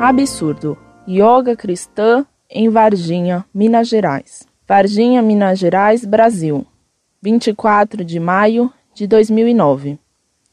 Absurdo. Yoga cristã em Varginha, Minas Gerais. Varginha, Minas Gerais, Brasil. 24 de maio de 2009.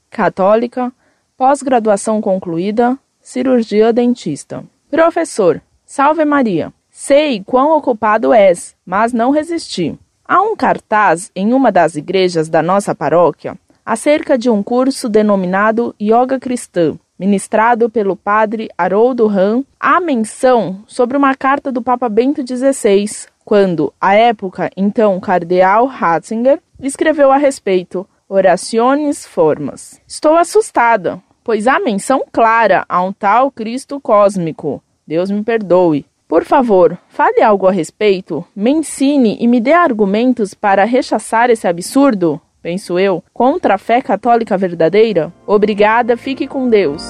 Católica, pós-graduação concluída, cirurgia dentista. Professor, salve Maria. Sei quão ocupado és, mas não resisti. Há um cartaz em uma das igrejas da nossa paróquia acerca de um curso denominado Yoga Cristã, ministrado pelo padre Haroldo Ram, há menção sobre uma carta do Papa Bento XVI, quando, à época, então cardeal Ratzinger, escreveu a respeito Oraciones Formas. Estou assustada, pois há menção clara a um tal Cristo cósmico. Deus me perdoe. Por favor, fale algo a respeito, me ensine e me dê argumentos para rechaçar esse absurdo, penso eu, contra a fé católica verdadeira? Obrigada, fique com Deus.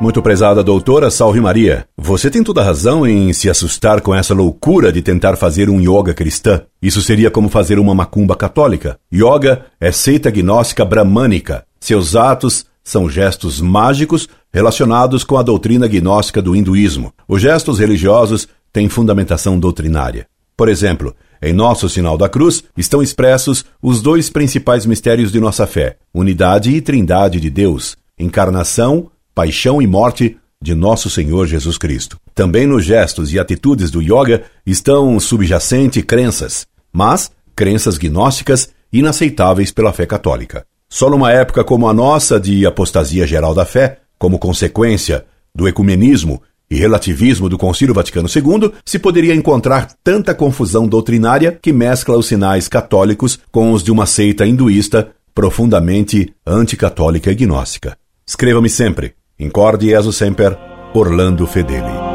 Muito prezada doutora Salve Maria, você tem toda razão em se assustar com essa loucura de tentar fazer um yoga cristã. Isso seria como fazer uma macumba católica. Yoga é seita gnóstica bramânica. Seus atos são gestos mágicos relacionados com a doutrina gnóstica do hinduísmo. Os gestos religiosos têm fundamentação doutrinária. Por exemplo, em nosso sinal da cruz estão expressos os dois principais mistérios de nossa fé: unidade e trindade de Deus, encarnação, paixão e morte de nosso Senhor Jesus Cristo. Também nos gestos e atitudes do yoga estão subjacente crenças, mas crenças gnósticas inaceitáveis pela fé católica. Só numa época como a nossa de apostasia geral da fé, como consequência do ecumenismo e relativismo do Concílio Vaticano II, se poderia encontrar tanta confusão doutrinária que mescla os sinais católicos com os de uma seita hinduísta profundamente anticatólica e gnóstica. Escreva-me sempre. Incorde Jesus Semper, Orlando Fedeli.